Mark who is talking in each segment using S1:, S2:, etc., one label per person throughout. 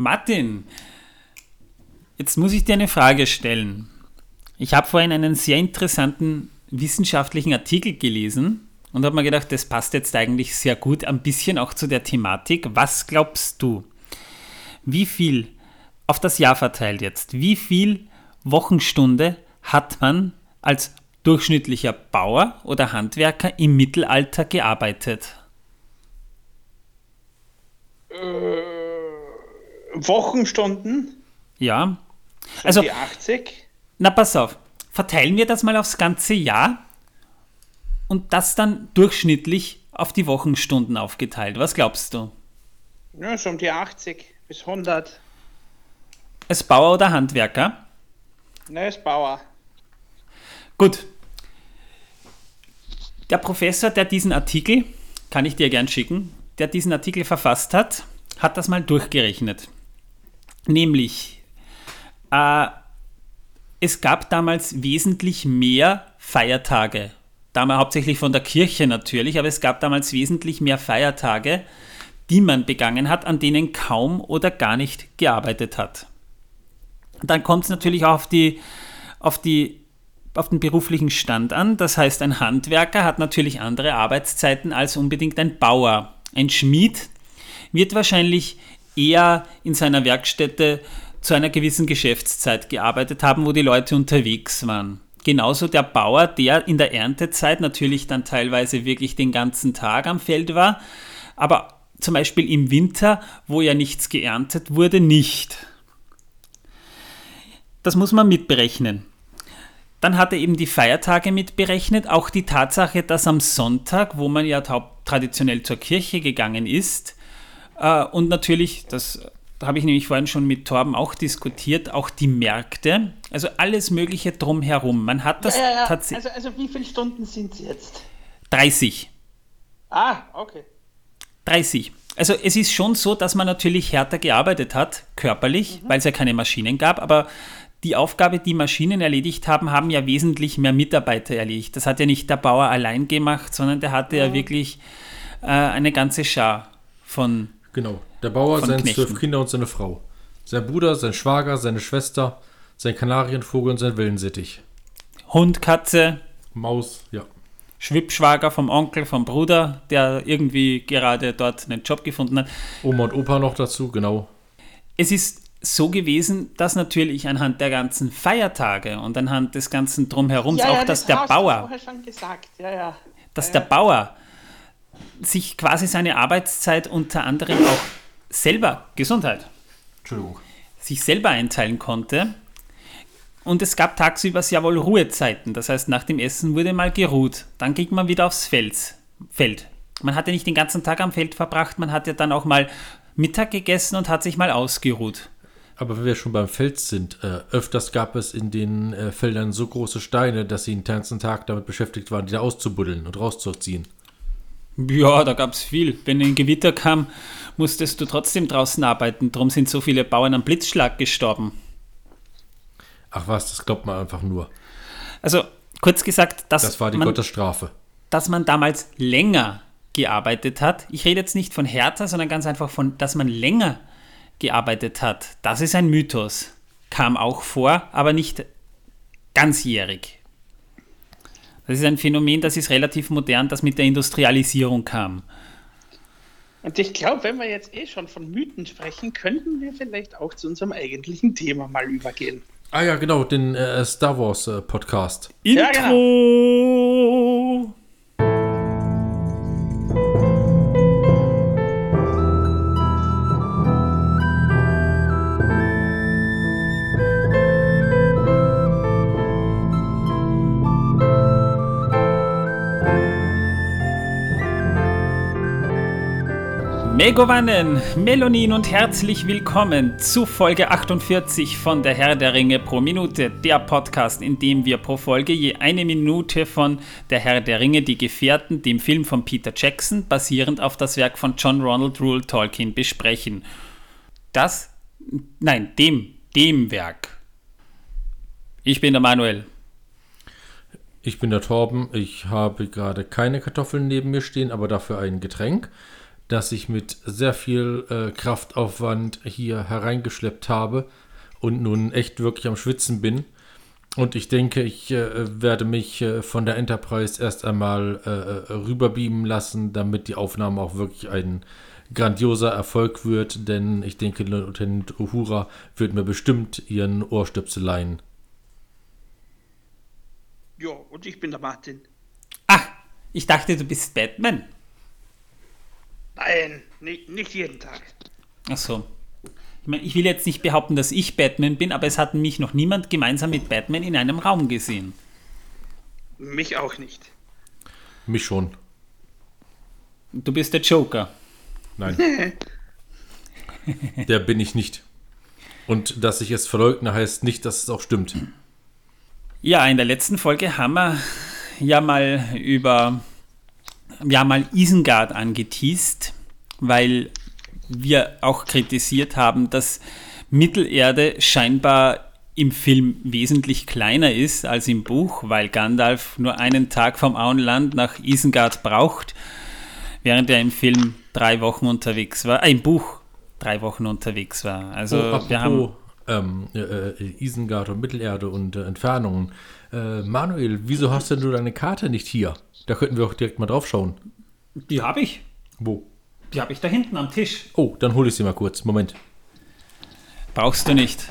S1: Martin, jetzt muss ich dir eine Frage stellen. Ich habe vorhin einen sehr interessanten wissenschaftlichen Artikel gelesen und habe mir gedacht, das passt jetzt eigentlich sehr gut ein bisschen auch zu der Thematik. Was glaubst du, wie viel auf das Jahr verteilt jetzt, wie viel Wochenstunde hat man als durchschnittlicher Bauer oder Handwerker im Mittelalter gearbeitet?
S2: Äh, Wochenstunden?
S1: Ja.
S2: So
S1: Also-
S2: die 80?
S1: Na, pass auf. Verteilen wir das mal aufs ganze Jahr und das dann durchschnittlich auf die Wochenstunden aufgeteilt. Was glaubst du?
S2: Ja, so um die 80 bis 100.
S1: Als Bauer oder Handwerker?
S2: Ne, ist Bauer.
S1: Gut. Der Professor, der diesen Artikel, kann ich dir gern schicken, der diesen Artikel verfasst hat, hat das mal durchgerechnet. Nämlich, äh, es gab damals wesentlich mehr Feiertage. Damals hauptsächlich von der Kirche natürlich, aber es gab damals wesentlich mehr Feiertage, die man begangen hat, an denen kaum oder gar nicht gearbeitet hat. Dann kommt es natürlich auch auf die, auf die auf den beruflichen Stand an. Das heißt, ein Handwerker hat natürlich andere Arbeitszeiten als unbedingt ein Bauer. Ein Schmied wird wahrscheinlich eher in seiner Werkstätte zu einer gewissen Geschäftszeit gearbeitet haben, wo die Leute unterwegs waren. Genauso der Bauer, der in der Erntezeit natürlich dann teilweise wirklich den ganzen Tag am Feld war, aber zum Beispiel im Winter, wo ja nichts geerntet wurde, nicht. Das muss man mitberechnen. Dann hat er eben die Feiertage mitberechnet, auch die Tatsache, dass am Sonntag, wo man ja traditionell zur Kirche gegangen ist, und natürlich, das habe ich nämlich vorhin schon mit Torben auch diskutiert, auch die Märkte, also alles Mögliche drumherum. Man hat das
S2: ja, ja, ja.
S1: tatsächlich.
S2: Also, also wie viele Stunden sind es jetzt?
S1: 30.
S2: Ah, okay.
S1: 30. Also es ist schon so, dass man natürlich härter gearbeitet hat, körperlich, weil es ja keine Maschinen gab, aber die Aufgabe, die Maschinen erledigt haben, haben ja wesentlich mehr Mitarbeiter erledigt. Das hat ja nicht der Bauer allein gemacht, sondern der hatte ja wirklich äh, eine ganze Schar von
S3: Genau. Der Bauer, seine zwölf Kinder und seine Frau. Sein Bruder, sein Schwager, seine Schwester, sein Kanarienvogel und sein Wellensittich.
S1: Hund, Katze,
S3: Maus, ja.
S1: Schwippschwager vom Onkel, vom Bruder, der irgendwie gerade dort einen Job gefunden hat.
S3: Oma und Opa noch dazu, genau.
S1: Es ist so gewesen, dass natürlich anhand der ganzen Feiertage und anhand des ganzen Drumherums auch, dass
S2: das
S1: der
S2: hast du
S1: Bauer
S2: vorher schon gesagt. Ja, ja.
S1: dass
S2: Ja,
S1: der
S2: ja.
S1: Bauer sich quasi seine Arbeitszeit unter anderem auch selber, Gesundheit,
S3: Entschuldigung.
S1: sich selber einteilen konnte. Und es gab tagsüber sehr wohl Ruhezeiten. Das heißt, nach dem Essen wurde mal geruht. Dann ging man wieder aufs Feld. Feld. Man hat ja nicht den ganzen Tag am Feld verbracht, man hat ja dann auch mal Mittag gegessen und hat sich mal ausgeruht.
S3: Aber wenn wir schon beim Feld sind, äh, öfters gab es in den äh, Feldern so große Steine, dass sie den ganzen Tag damit beschäftigt waren, die da auszubuddeln und rauszuziehen.
S1: Ja, da gab es viel. Wenn ein Gewitter kam, musstest du trotzdem draußen arbeiten. Darum sind so viele Bauern am Blitzschlag gestorben.
S3: Ach was, das glaubt man einfach nur.
S1: Also kurz gesagt, dass,
S3: Das war die
S1: man,
S3: Gottesstrafe.
S1: dass man damals länger gearbeitet hat. Ich rede jetzt nicht von härter, sondern ganz einfach von, dass man länger gearbeitet hat. Das ist ein Mythos. Kam auch vor, aber nicht ganzjährig. Das ist ein Phänomen, das ist relativ modern, das mit der Industrialisierung kam.
S2: Und ich glaube, wenn wir jetzt eh schon von Mythen sprechen, könnten wir vielleicht auch zu unserem eigentlichen Thema mal übergehen.
S3: Ah ja, genau, den äh, Star Wars äh, Podcast.
S2: Ja,
S1: Intro! Megovanen, Melonin und herzlich willkommen zu Folge 48 von Der Herr der Ringe pro Minute, der Podcast, in dem wir pro Folge je eine Minute von Der Herr der Ringe, die Gefährten, dem Film von Peter Jackson, basierend auf das Werk von John Ronald Rule Tolkien, besprechen. Das, nein, dem, dem Werk. Ich bin der Manuel.
S3: Ich bin der Torben. Ich habe gerade keine Kartoffeln neben mir stehen, aber dafür ein Getränk. Das ich mit sehr viel äh, Kraftaufwand hier hereingeschleppt habe und nun echt wirklich am Schwitzen bin. Und ich denke, ich äh, werde mich äh, von der Enterprise erst einmal äh, äh, rüberbeamen lassen, damit die Aufnahme auch wirklich ein grandioser Erfolg wird, denn ich denke, Lieutenant Uhura wird mir bestimmt ihren Ohrstöpsel leihen.
S2: Ja, und ich bin der Martin.
S1: Ah, ich dachte, du bist Batman.
S2: Nein, nicht, nicht jeden Tag.
S1: Ach so. Ich, meine, ich will jetzt nicht behaupten, dass ich Batman bin, aber es hat mich noch niemand gemeinsam mit Batman in einem Raum gesehen.
S2: Mich auch nicht.
S3: Mich schon.
S1: Du bist der Joker.
S3: Nein. der bin ich nicht. Und dass ich es verleugne, heißt nicht, dass es auch stimmt.
S1: Ja, in der letzten Folge haben wir ja mal über ja mal Isengard angeteased, weil wir auch kritisiert haben, dass Mittelerde scheinbar im Film wesentlich kleiner ist als im Buch, weil Gandalf nur einen Tag vom Auenland nach Isengard braucht, während er im Film drei Wochen unterwegs war, äh, im Buch drei Wochen unterwegs war. Also
S3: oh,
S1: wir haben
S3: ähm, äh, Isengard und Mittelerde und äh, Entfernungen. Äh, Manuel, wieso hast denn du deine Karte nicht hier? Da könnten wir auch direkt mal drauf schauen.
S1: die habe ich,
S3: Wo?
S1: die habe ich da hinten am Tisch.
S3: Oh, dann hole ich sie mal kurz. Moment.
S1: Brauchst du nicht.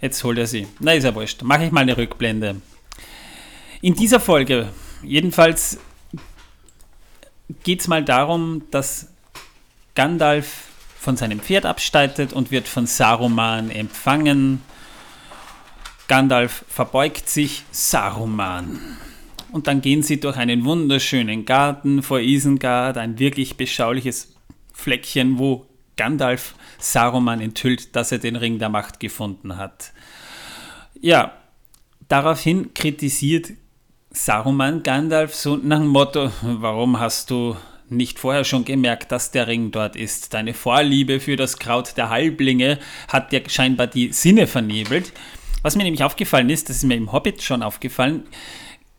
S1: Jetzt holt er sie. Na, ist ja wurscht. Mache ich mal eine Rückblende. In dieser Folge, jedenfalls, geht es mal darum, dass Gandalf von seinem Pferd absteitet und wird von Saruman empfangen. Gandalf verbeugt sich, Saruman. Und dann gehen sie durch einen wunderschönen Garten vor Isengard, ein wirklich beschauliches Fleckchen, wo Gandalf Saruman enthüllt, dass er den Ring der Macht gefunden hat. Ja, daraufhin kritisiert Saruman Gandalf so nach dem Motto, warum hast du nicht vorher schon gemerkt, dass der Ring dort ist? Deine Vorliebe für das Kraut der Halblinge hat dir scheinbar die Sinne vernebelt. Was mir nämlich aufgefallen ist, das ist mir im Hobbit schon aufgefallen,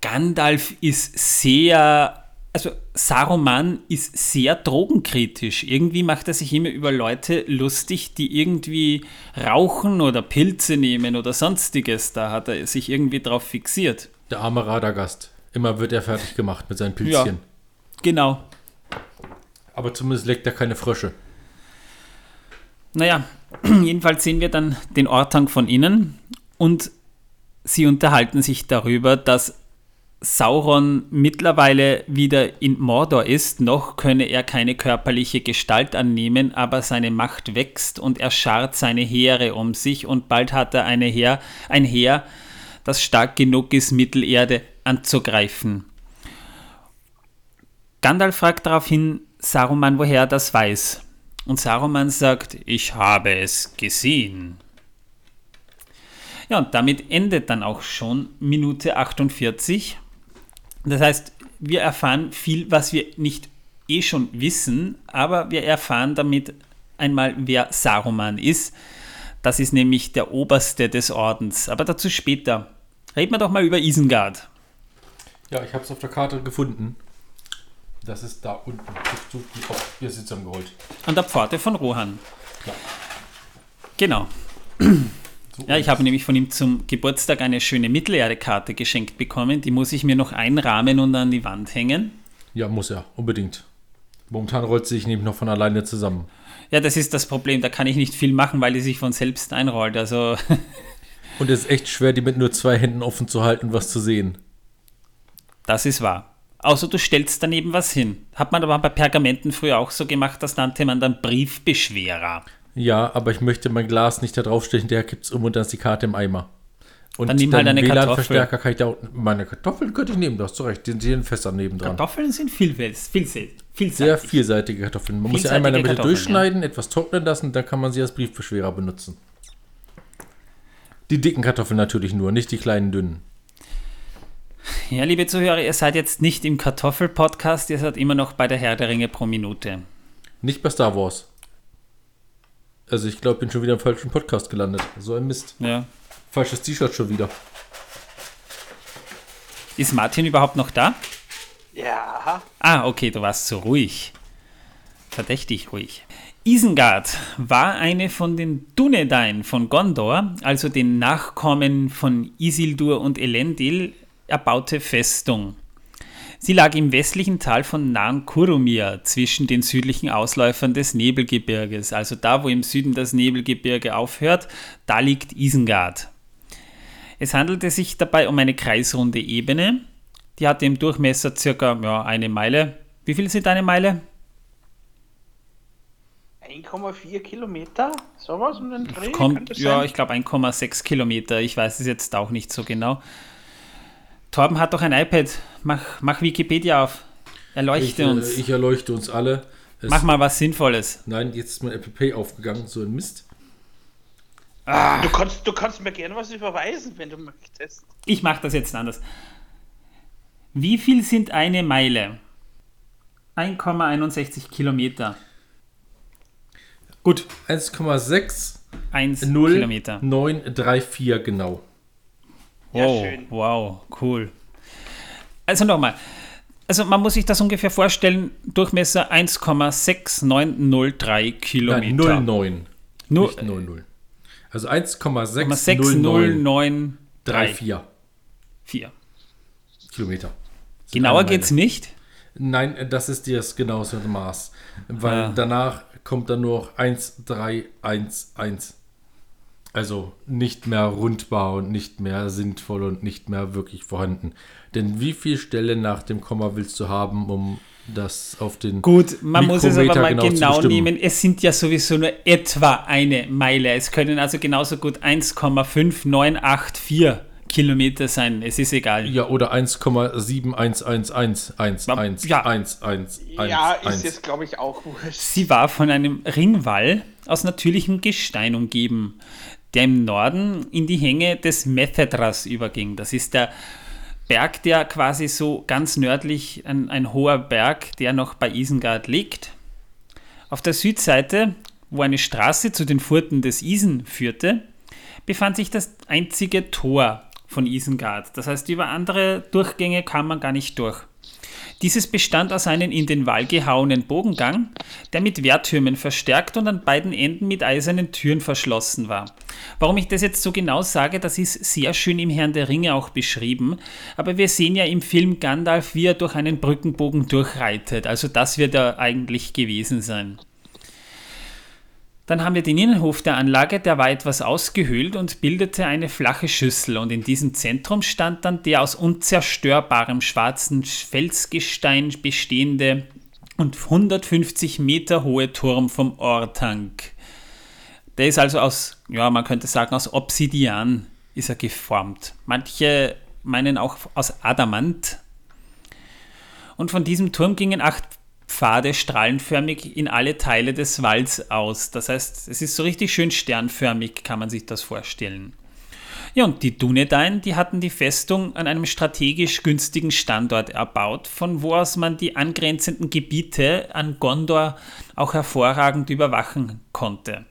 S1: Gandalf ist sehr, also Saruman ist sehr drogenkritisch. Irgendwie macht er sich immer über Leute lustig, die irgendwie rauchen oder Pilze nehmen oder sonstiges. Da hat er sich irgendwie drauf fixiert.
S3: Der arme Radagast. Immer wird er fertig gemacht mit seinen Pilzchen.
S1: Genau.
S3: Aber zumindest leckt er keine Frösche.
S1: Naja, jedenfalls sehen wir dann den Ortang von innen und sie unterhalten sich darüber, dass Sauron mittlerweile wieder in Mordor ist, noch könne er keine körperliche Gestalt annehmen, aber seine Macht wächst und er schart seine Heere um sich und bald hat er eine Heer, ein Heer, das stark genug ist, Mittelerde anzugreifen. Gandalf fragt daraufhin Saruman, woher er das weiß. Und Saruman sagt, ich habe es gesehen. Ja, und damit endet dann auch schon Minute 48. Das heißt, wir erfahren viel, was wir nicht eh schon wissen, aber wir erfahren damit einmal, wer Saruman ist. Das ist nämlich der Oberste des Ordens. Aber dazu später. Reden wir doch mal über Isengard.
S3: Ja, ich habe es auf der Karte gefunden. Das ist da unten. Du, du, oh, wir sind zusammengeholt.
S1: An der Pforte von Rohan.
S3: Ja.
S1: Genau.
S3: So
S1: Ja, ich habe nämlich von ihm zum Geburtstag eine schöne Mittelerde-Karte geschenkt bekommen. Die muss ich mir noch einrahmen und an die Wand hängen.
S3: Ja, muss er, unbedingt. Momentan rollt sie sich nämlich noch von alleine zusammen.
S1: Ja, das ist das Problem. Da kann ich nicht viel machen, weil die sich von selbst einrollt. Also,
S3: Und es ist echt schwer, die mit nur zwei Händen offen zu halten und was zu sehen.
S1: das ist wahr. Außer du stellst daneben was hin. Hat man aber bei Pergamenten früher auch so gemacht, das nannte man dann Briefbeschwerer.
S3: Ja, aber ich möchte mein Glas nicht da draufstellen, der kippt's um und dann ist die Karte im Eimer. Und
S1: Dann nimm halt
S3: deinen
S1: eine
S3: WLAN-Verstärker kann ich da. Meine Kartoffeln könnte ich nehmen, du hast du recht. Die sind fester nebendran.
S1: Kartoffeln sind vielfältig. Vielseitig.
S3: Sehr
S1: vielseitig.
S3: vielseitige Kartoffeln. Man muss sie einmal in der Mitte durchschneiden, etwas trocknen lassen, dann kann man sie als Briefbeschwerer benutzen. Die dicken Kartoffeln natürlich nur, nicht die kleinen dünnen.
S1: Ja, liebe Zuhörer, ihr seid jetzt nicht im Kartoffel-Podcast, ihr seid immer noch bei der Herr der Ringe pro Minute.
S3: Nicht bei Star Wars. Also ich glaube, ich bin schon wieder im falschen Podcast gelandet. So ein Mist.
S1: Ja.
S3: Falsches T-Shirt schon wieder.
S1: Ist Martin überhaupt noch da?
S2: Ja,
S1: Ah, okay, du warst so ruhig. verdächtig ruhig. Isengard war eine von den Dunedain von Gondor, also den Nachkommen von Isildur und Elendil, erbaute Festung. Sie lag im westlichen Tal von Nan Kurumir zwischen den südlichen Ausläufern des Nebelgebirges, also da, wo im Süden das Nebelgebirge aufhört, da liegt Isengard. Es handelte sich dabei um eine kreisrunde Ebene, die hatte im Durchmesser circa ja, eine Meile. Wie viel sind eine Meile?
S2: 1,4 Kilometer, sowas um den Dreh?
S1: Kommt, ja, ich glaube 1,6 Kilometer. Ich weiß es jetzt auch nicht so genau. Torben hat doch ein iPad. Mach, mach Wikipedia auf. Erleuchte
S3: ich,
S1: uns.
S3: Äh, ich erleuchte uns alle.
S1: Es, mach mal was Sinnvolles.
S3: Nein, jetzt ist mein Apple Pay aufgegangen. So ein Mist.
S2: Ah. Du, kannst, du kannst mir gerne was überweisen, wenn du möchtest.
S1: Ich mache das jetzt anders. Wie viel sind eine Meile? 1,61 Kilometer.
S3: Gut. 1,6
S1: Kilometer.
S3: 934 genau.
S1: Wow, ja, wow, cool. Also nochmal. Also man muss sich das ungefähr vorstellen, Durchmesser 1,6903 Kilometer.
S3: Nein, 09.
S1: Nur,
S3: nicht 00. Also 1,60934 4 Kilometer.
S1: Genauer geht es nicht?
S3: Nein, das ist das genaueste Maß. Weil ah. danach kommt dann nur noch 1311. Also nicht mehr rundbar und nicht mehr sinnvoll und nicht mehr wirklich vorhanden. Denn wie viele Stellen nach dem Komma willst du haben, um das auf den
S1: Gut, man muss es aber mal genau, genau nehmen. Es sind ja sowieso nur etwa eine Meile. Es können also genauso gut 1,5984 Kilometer sein. Es ist egal.
S3: Ja, oder 1,7111111.
S1: Ja,
S3: 1, 1,
S2: ja ist jetzt, glaube ich, auch wurscht.
S1: Sie war von einem Ringwall aus natürlichem Gestein umgeben der im Norden in die Hänge des Methedras überging. Das ist der Berg, der quasi so ganz nördlich, ein, ein hoher Berg, der noch bei Isengard liegt. Auf der Südseite, wo eine Straße zu den Furten des Isen führte, befand sich das einzige Tor von Isengard. Das heißt, über andere Durchgänge kam man gar nicht durch. Dieses bestand aus einem in den Wall gehauenen Bogengang, der mit Wehrtürmen verstärkt und an beiden Enden mit eisernen Türen verschlossen war. Warum ich das jetzt so genau sage, das ist sehr schön im Herrn der Ringe auch beschrieben, aber wir sehen ja im Film Gandalf, wie er durch einen Brückenbogen durchreitet, also das wird er eigentlich gewesen sein. Dann haben wir den Innenhof der Anlage, der war etwas ausgehöhlt und bildete eine flache Schüssel und in diesem Zentrum stand dann der aus unzerstörbarem schwarzen Felsgestein bestehende und 150 Meter hohe Turm vom Ortank. Der ist also aus, ja, man könnte sagen, aus Obsidian ist er geformt. Manche meinen auch aus Adamant. Und von diesem Turm gingen acht Pfade strahlenförmig in alle Teile des Walls aus. Das heißt, es ist so richtig schön sternförmig, kann man sich das vorstellen. Ja, und die Dunedain, die hatten die Festung an einem strategisch günstigen Standort erbaut, von wo aus man die angrenzenden Gebiete an Gondor auch hervorragend überwachen konnte.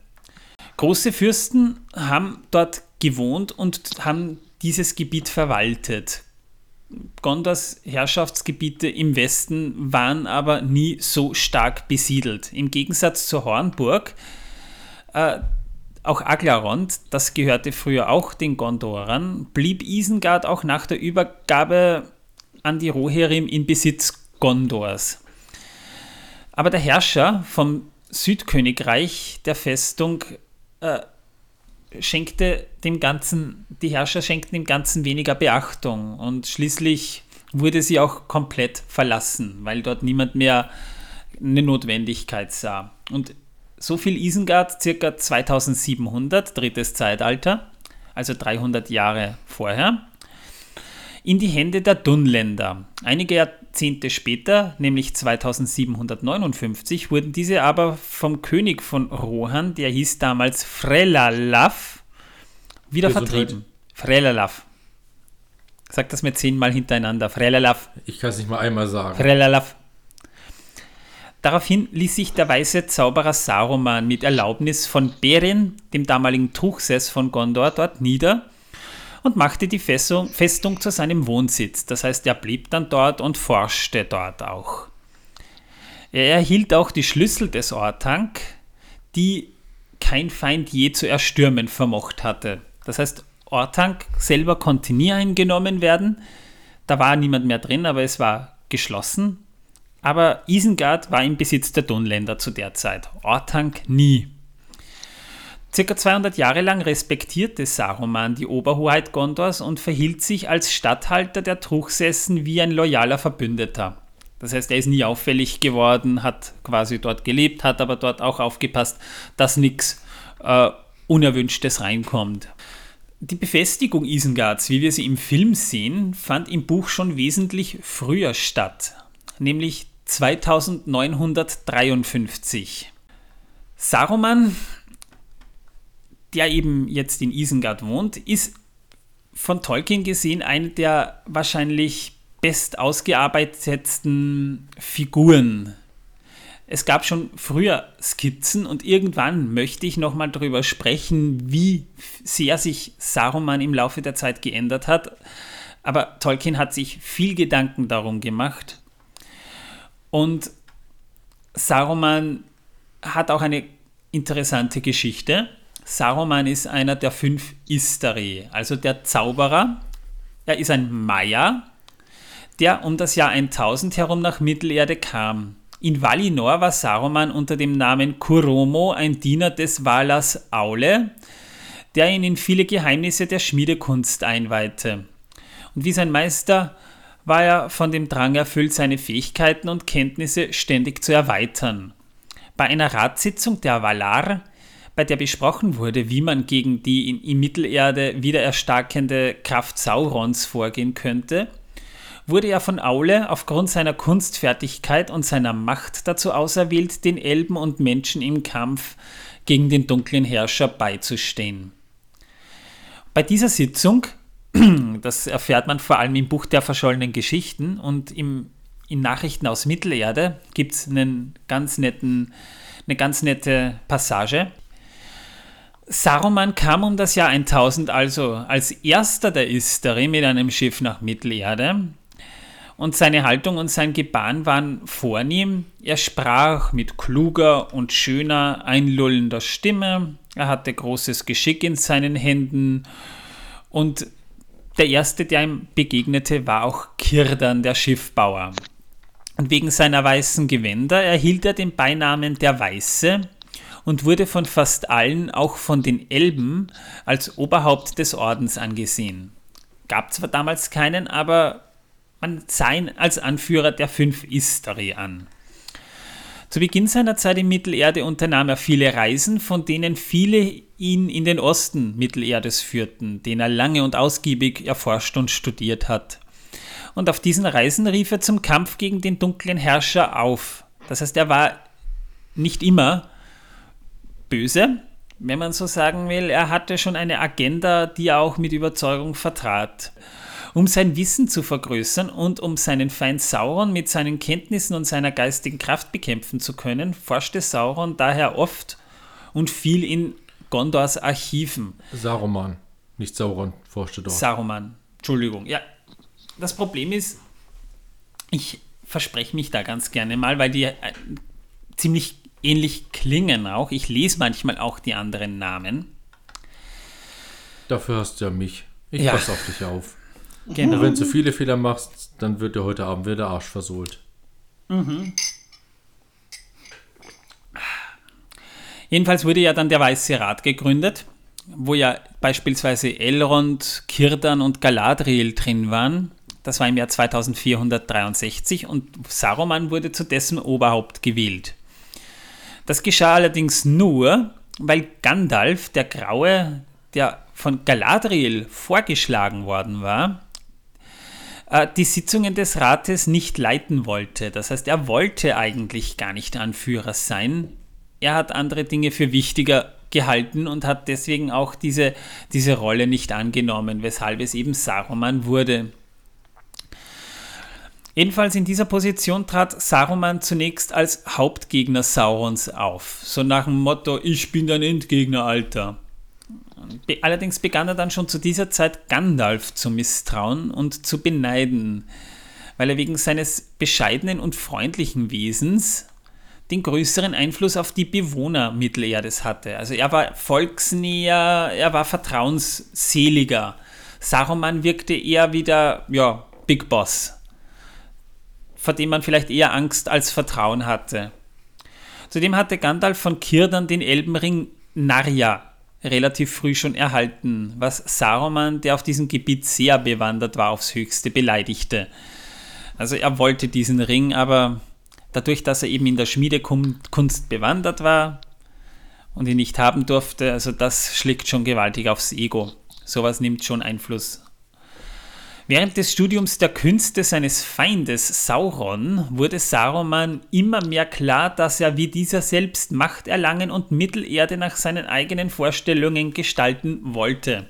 S1: Große Fürsten haben dort gewohnt und haben dieses Gebiet verwaltet. Gondors Herrschaftsgebiete im Westen waren aber nie so stark besiedelt. Im Gegensatz zur Hornburg, äh, auch Aglarond, das gehörte früher auch den Gondorern, blieb Isengard auch nach der Übergabe an die Rohirrim in Besitz Gondors. Aber der Herrscher vom Südkönigreich der Festung äh, schenkte dem Ganzen, die Herrscher schenkten dem Ganzen weniger Beachtung und schließlich wurde sie auch komplett verlassen, weil dort niemand mehr eine Notwendigkeit sah. Und so viel Isengard, circa 2700, drittes Zeitalter, also 300 Jahre vorher, in die Hände der Dunländer. Einige Jahrzehnte später, nämlich 2759, wurden diese aber vom König von Rohan, der hieß damals Frelalav, wieder Gesundheit. vertrieben. Frelalav. Sag das mir zehnmal hintereinander. Frelalav.
S3: Ich kann es nicht mal einmal sagen.
S1: Frelalav. Daraufhin ließ sich der weiße Zauberer Saruman mit Erlaubnis von Beren, dem damaligen Truchsess von Gondor, dort nieder und machte die Festung, zu seinem Wohnsitz. Das heißt, er blieb dann dort und forschte dort auch. Er erhielt auch die Schlüssel des Ortank, die kein Feind je zu erstürmen vermocht hatte. Das heißt, Ortank selber konnte nie eingenommen werden. Da war niemand mehr drin, aber es war geschlossen. Aber Isengard war im Besitz der Dunländer zu der Zeit. Ortank nie. Circa 200 Jahre lang respektierte Saruman die Oberhoheit Gondors und verhielt sich als Statthalter der Truchsessen wie ein loyaler Verbündeter. Das heißt, er ist nie auffällig geworden, hat quasi dort gelebt, hat aber dort auch aufgepasst, dass nichts äh, Unerwünschtes reinkommt. Die Befestigung Isengards, wie wir sie im Film sehen, fand im Buch schon wesentlich früher statt, nämlich 2953. Saruman, der eben jetzt in Isengard wohnt, ist von Tolkien gesehen eine der wahrscheinlich best ausgearbeiteten Figuren. Es gab schon früher Skizzen und irgendwann möchte ich nochmal darüber sprechen, wie sehr sich Saruman im Laufe der Zeit geändert hat. Aber Tolkien hat sich viel Gedanken darum gemacht. Und Saruman hat auch eine interessante Geschichte. Saruman ist einer der fünf Istari, also der Zauberer. Er ist ein Maya, der um das Jahr 1000 herum nach Mittelerde kam. In Valinor war Saruman unter dem Namen Kuromo ein Diener des Valas Aule, der ihn in viele Geheimnisse der Schmiedekunst einweihte. Und wie sein Meister war er von dem Drang erfüllt, seine Fähigkeiten und Kenntnisse ständig zu erweitern. Bei einer Ratssitzung der Valar, bei der besprochen wurde, wie man gegen die in, in Mittelerde wieder erstarkende Kraft Saurons vorgehen könnte, wurde er von Aule aufgrund seiner Kunstfertigkeit und seiner Macht dazu auserwählt, den Elben und Menschen im Kampf gegen den dunklen Herrscher beizustehen. Bei dieser Sitzung, das erfährt man vor allem im Buch der verschollenen Geschichten und im, in Nachrichten aus Mittelerde, gibt es einen ganz netten, eine ganz nette Passage. Saruman kam um das Jahr 1000 also als erster der Istari mit einem Schiff nach Mittelerde und seine Haltung und sein Gebaren waren vornehm. Er sprach mit kluger und schöner, einlullender Stimme. Er hatte großes Geschick in seinen Händen und der erste, der ihm begegnete, war auch Kirdan, der Schiffbauer. Und wegen seiner weißen Gewänder erhielt er den Beinamen der Weiße und wurde von fast allen, auch von den Elben, als Oberhaupt des Ordens angesehen. Gab zwar damals keinen, aber man sah ihn als Anführer der fünf Istari an. Zu Beginn seiner Zeit in Mittelerde unternahm er viele Reisen, von denen viele ihn in den Osten Mittelerdes führten, den er lange und ausgiebig erforscht und studiert hat. Und auf diesen Reisen rief er zum Kampf gegen den dunklen Herrscher auf. Das heißt, er war nicht immer böse, wenn man so sagen will. Er hatte schon eine Agenda, die er auch mit Überzeugung vertrat. Um sein Wissen zu vergrößern und um seinen Feind Sauron mit seinen Kenntnissen und seiner geistigen Kraft bekämpfen zu können, forschte Sauron daher oft und viel in Gondors Archiven.
S3: Saruman, nicht Sauron, forschte dort.
S1: Saruman, Entschuldigung. Ja, das Problem ist, ich verspreche mich da ganz gerne mal, weil die äh, ziemlich ähnlich klingen auch. Ich lese manchmal auch die anderen Namen.
S3: Dafür hast du ja mich. Ich
S1: Ja.
S3: passe auf dich auf.
S1: Genau.
S3: Und wenn du viele Fehler machst, dann wird dir heute Abend wieder der Arsch versohlt.
S1: Jedenfalls wurde ja dann der Weiße Rat gegründet, wo ja beispielsweise Elrond, Kirdan und Galadriel drin waren. Das war im Jahr 2463 und Saruman wurde zu dessen Oberhaupt gewählt. Das geschah allerdings nur, weil Gandalf, der Graue, der von Galadriel vorgeschlagen worden war, äh, die Sitzungen des Rates nicht leiten wollte. Das heißt, er wollte eigentlich gar nicht Anführer sein. Er hat andere Dinge für wichtiger gehalten und hat deswegen auch diese, diese Rolle nicht angenommen, weshalb es eben Saruman wurde. Jedenfalls in dieser Position trat Saruman zunächst als Hauptgegner Saurons auf. So nach dem Motto, ich bin dein Endgegner, Alter. Allerdings begann er dann schon zu dieser Zeit Gandalf zu misstrauen und zu beneiden, weil er wegen seines bescheidenen und freundlichen Wesens den größeren Einfluss auf die Bewohner Mittelerdes hatte. Also er war volksnäher, er war vertrauensseliger. Saruman wirkte eher wie der ja, Big Boss, vor dem man vielleicht eher Angst als Vertrauen hatte. Zudem hatte Gandalf von Kirdan den Elbenring Narja relativ früh schon erhalten, was Saruman, der auf diesem Gebiet sehr bewandert war, aufs höchste beleidigte. Also er wollte diesen Ring, aber dadurch, dass er eben in der Schmiedekunst bewandert war und ihn nicht haben durfte, also das schlägt schon gewaltig aufs Ego. Sowas nimmt schon Einfluss. Während des Studiums der Künste seines Feindes Sauron wurde Saruman immer mehr klar, dass er wie dieser selbst Macht erlangen und Mittelerde nach seinen eigenen Vorstellungen gestalten wollte.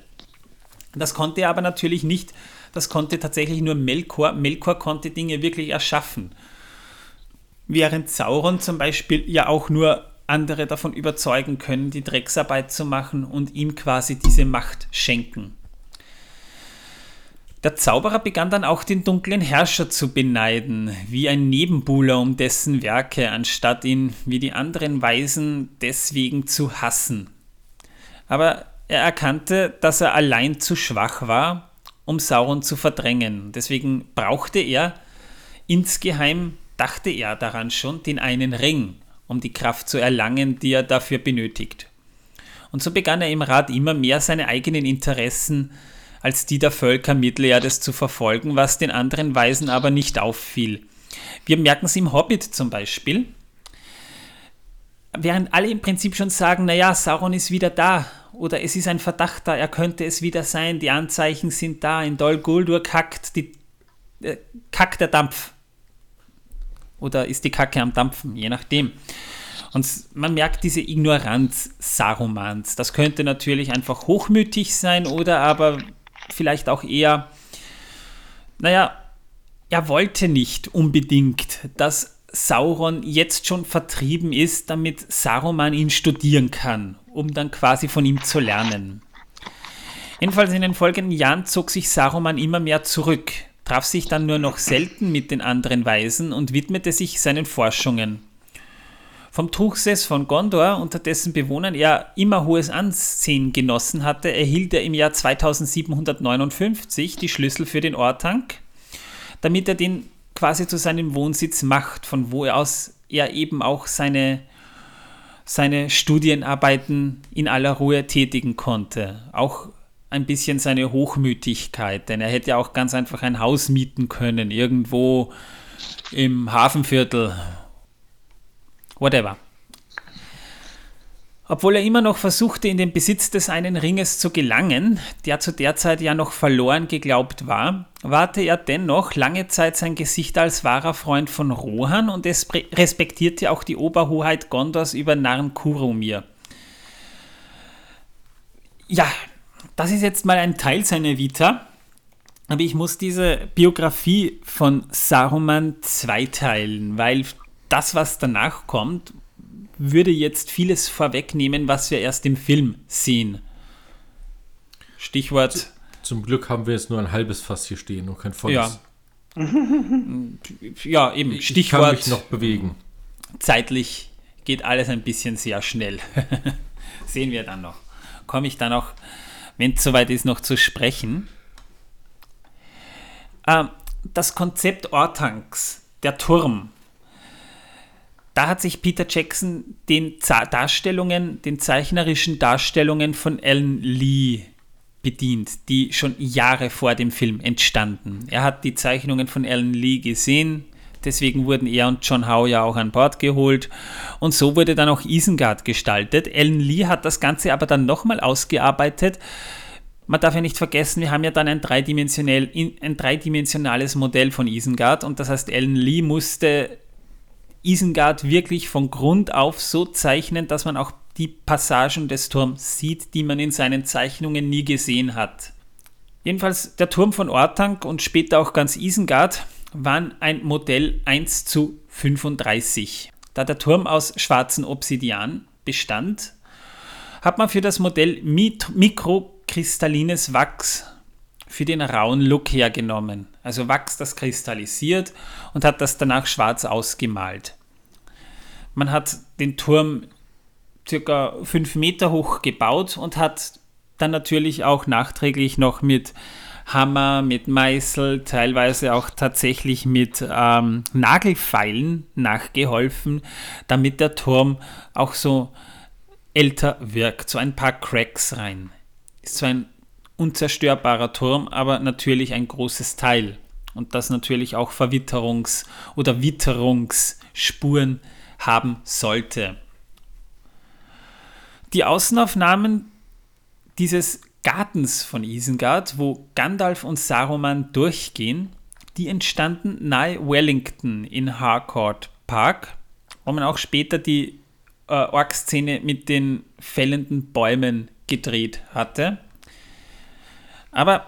S1: Das konnte er aber natürlich nicht, das konnte tatsächlich nur Melkor. Melkor konnte Dinge wirklich erschaffen. Während Sauron zum Beispiel ja auch nur andere davon überzeugen können, die Drecksarbeit zu machen und ihm quasi diese Macht schenken. Der Zauberer begann dann auch den dunklen Herrscher zu beneiden, wie ein Nebenbuhler um dessen Werke, anstatt ihn wie die anderen Weisen deswegen zu hassen. Aber er erkannte, dass er allein zu schwach war, um Sauron zu verdrängen. Deswegen brauchte er, insgeheim dachte er daran schon, den einen Ring, um die Kraft zu erlangen, die er dafür benötigt. Und so begann er im Rat immer mehr seine eigenen Interessen als die der Völker Mittelerdes zu verfolgen, was den anderen Weisen aber nicht auffiel. Wir merken es im Hobbit zum Beispiel. Während alle im Prinzip schon sagen, naja, Sauron ist wieder da oder es ist ein Verdacht da, er könnte es wieder sein, die Anzeichen sind da, in Dol Guldur kackt, die, äh, kackt der Dampf. Oder ist die Kacke am Dampfen, je nachdem. Und man merkt diese Ignoranz Sarumans. Das könnte natürlich einfach hochmütig sein oder aber vielleicht auch eher, naja, er wollte nicht unbedingt, dass Sauron jetzt schon vertrieben ist, damit Saruman ihn studieren kann, um dann quasi von ihm zu lernen. Jedenfalls in den folgenden Jahren zog sich Saruman immer mehr zurück, traf sich dann nur noch selten mit den anderen Weisen und widmete sich seinen Forschungen. Vom Truchsess von Gondor, unter dessen Bewohnern er immer hohes Ansehen genossen hatte, erhielt er im Jahr 2759 die Schlüssel für den Ortank, damit er den quasi zu seinem Wohnsitz macht, von wo aus er eben auch seine, seine Studienarbeiten in aller Ruhe tätigen konnte. Auch ein bisschen seine Hochmütigkeit, denn er hätte auch ganz einfach ein Haus mieten können, irgendwo im Hafenviertel whatever. Obwohl er immer noch versuchte, in den Besitz des einen Ringes zu gelangen, der zu der Zeit ja noch verloren geglaubt war, wahrte er dennoch lange Zeit sein Gesicht als wahrer Freund von Rohan und es respektierte auch die Oberhoheit Gondors über Narn Kurumir. Ja, das ist jetzt mal ein Teil seiner Vita, aber ich muss diese Biografie von Saruman zweiteilen, weil das, was danach kommt, würde jetzt vieles vorwegnehmen, was wir erst im Film sehen. Stichwort.
S3: Zum Glück haben wir jetzt nur ein halbes Fass hier stehen und kein volles.
S1: Ja, ja eben.
S3: Stichwort. Ich kann mich noch bewegen.
S1: Zeitlich geht alles ein bisschen sehr schnell. sehen wir dann noch. Komme ich dann auch, wenn es soweit ist, noch zu sprechen. Ähm, das Konzept Ortanks, der Turm, da hat sich Peter Jackson den Darstellungen, den zeichnerischen Darstellungen von Alan Lee bedient, die schon Jahre vor dem Film entstanden. Er hat die Zeichnungen von Alan Lee gesehen, deswegen wurden er und John Howe ja auch an Bord geholt und so wurde dann auch Isengard gestaltet. Alan Lee hat das Ganze aber dann nochmal ausgearbeitet. Man darf ja nicht vergessen, wir haben ja dann ein, dreidimensional, ein dreidimensionales Modell von Isengard und das heißt, Alan Lee musste Isengard wirklich von Grund auf so zeichnen, dass man auch die Passagen des Turms sieht, die man in seinen Zeichnungen nie gesehen hat. Jedenfalls der Turm von Ortank und später auch ganz Isengard waren ein Modell 1 zu 35. Da der Turm aus schwarzen Obsidian bestand, hat man für das Modell mikrokristallines Wachs für den rauen Look hergenommen. Also Wachs, das kristallisiert und hat das danach schwarz ausgemalt. Man hat den Turm circa fünf Meter hoch gebaut und hat dann natürlich auch nachträglich noch mit Hammer, mit Meißel, teilweise auch tatsächlich mit ähm, Nagelfeilen nachgeholfen, damit der Turm auch so älter wirkt. So ein paar Cracks rein. Ist so ein unzerstörbarer Turm, aber natürlich ein großes Teil. Und das natürlich auch Verwitterungs- oder Witterungsspuren haben sollte. Die Außenaufnahmen dieses Gartens von Isengard, wo Gandalf und Saruman durchgehen, die entstanden nahe Wellington in Harcourt Park, wo man auch später die äh, Ork-Szene mit den fällenden Bäumen gedreht hatte. Aber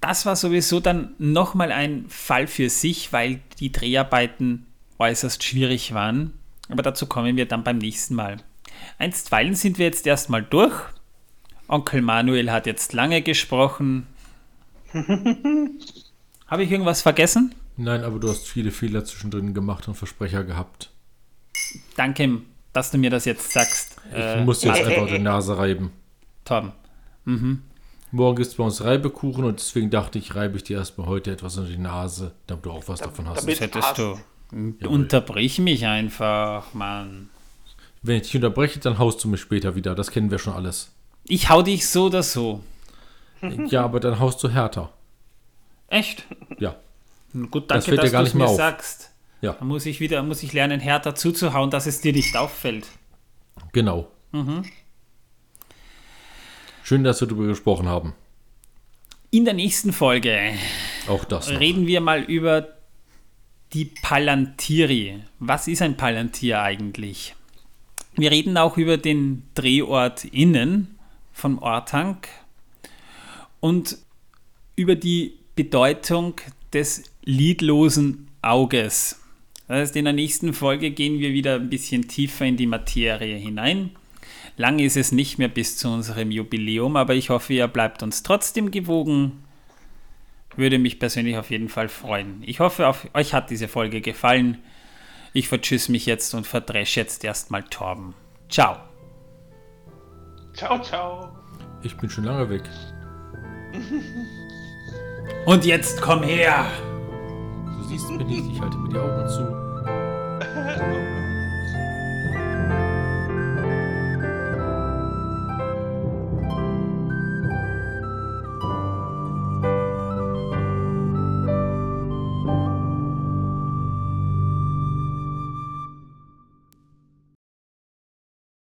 S1: das war sowieso dann nochmal ein Fall für sich, weil die Dreharbeiten äußerst schwierig waren. Aber dazu kommen wir dann beim nächsten Mal. Einstweilen sind wir jetzt erstmal durch. Onkel Manuel hat jetzt lange gesprochen. Habe ich irgendwas vergessen?
S3: Nein, aber du hast viele Fehler zwischendrin gemacht und Versprecher gehabt.
S1: Danke, dass du mir das jetzt sagst.
S3: Ich äh, muss jetzt einfach die Nase reiben.
S1: Tom. Mhm.
S3: Morgen gibt es bei uns Reibekuchen und deswegen dachte ich, reibe ich dir erstmal heute etwas unter die Nase, damit du auch was davon hast.
S1: Das hättest du. Unterbrich mich einfach, Mann.
S3: Wenn ich dich unterbreche, dann haust du mich später wieder. Das kennen wir schon alles.
S1: Ich hau dich so oder so.
S3: Ja, aber dann haust du härter.
S1: Echt?
S3: Ja.
S1: Gut, danke,
S3: das dass
S1: du es mir
S3: auf.
S1: sagst.
S3: Ja.
S1: Dann muss ich wieder, muss ich lernen, härter zuzuhauen, dass es dir nicht auffällt.
S3: Genau. Mhm. Schön, dass wir darüber gesprochen haben.
S1: In der nächsten Folge
S3: auch das noch.
S1: reden wir mal über die Palantiri. Was ist ein Palantir eigentlich? Wir reden auch über den Drehort innen vom Ortank und über die Bedeutung des lidlosen Auges. Das heißt, in der nächsten Folge gehen wir wieder ein bisschen tiefer in die Materie hinein. Lang ist es nicht mehr bis zu unserem Jubiläum, aber ich hoffe, ihr bleibt uns trotzdem gewogen. Würde mich persönlich auf jeden Fall freuen. Ich hoffe, auf, euch hat diese Folge gefallen. Ich vertschüss mich jetzt und verdresche jetzt erstmal Torben. Ciao.
S2: Ciao, ciao.
S3: Ich bin schon lange weg.
S1: Und jetzt komm her.
S3: Du siehst mich nicht, ich halte mir die Augen zu.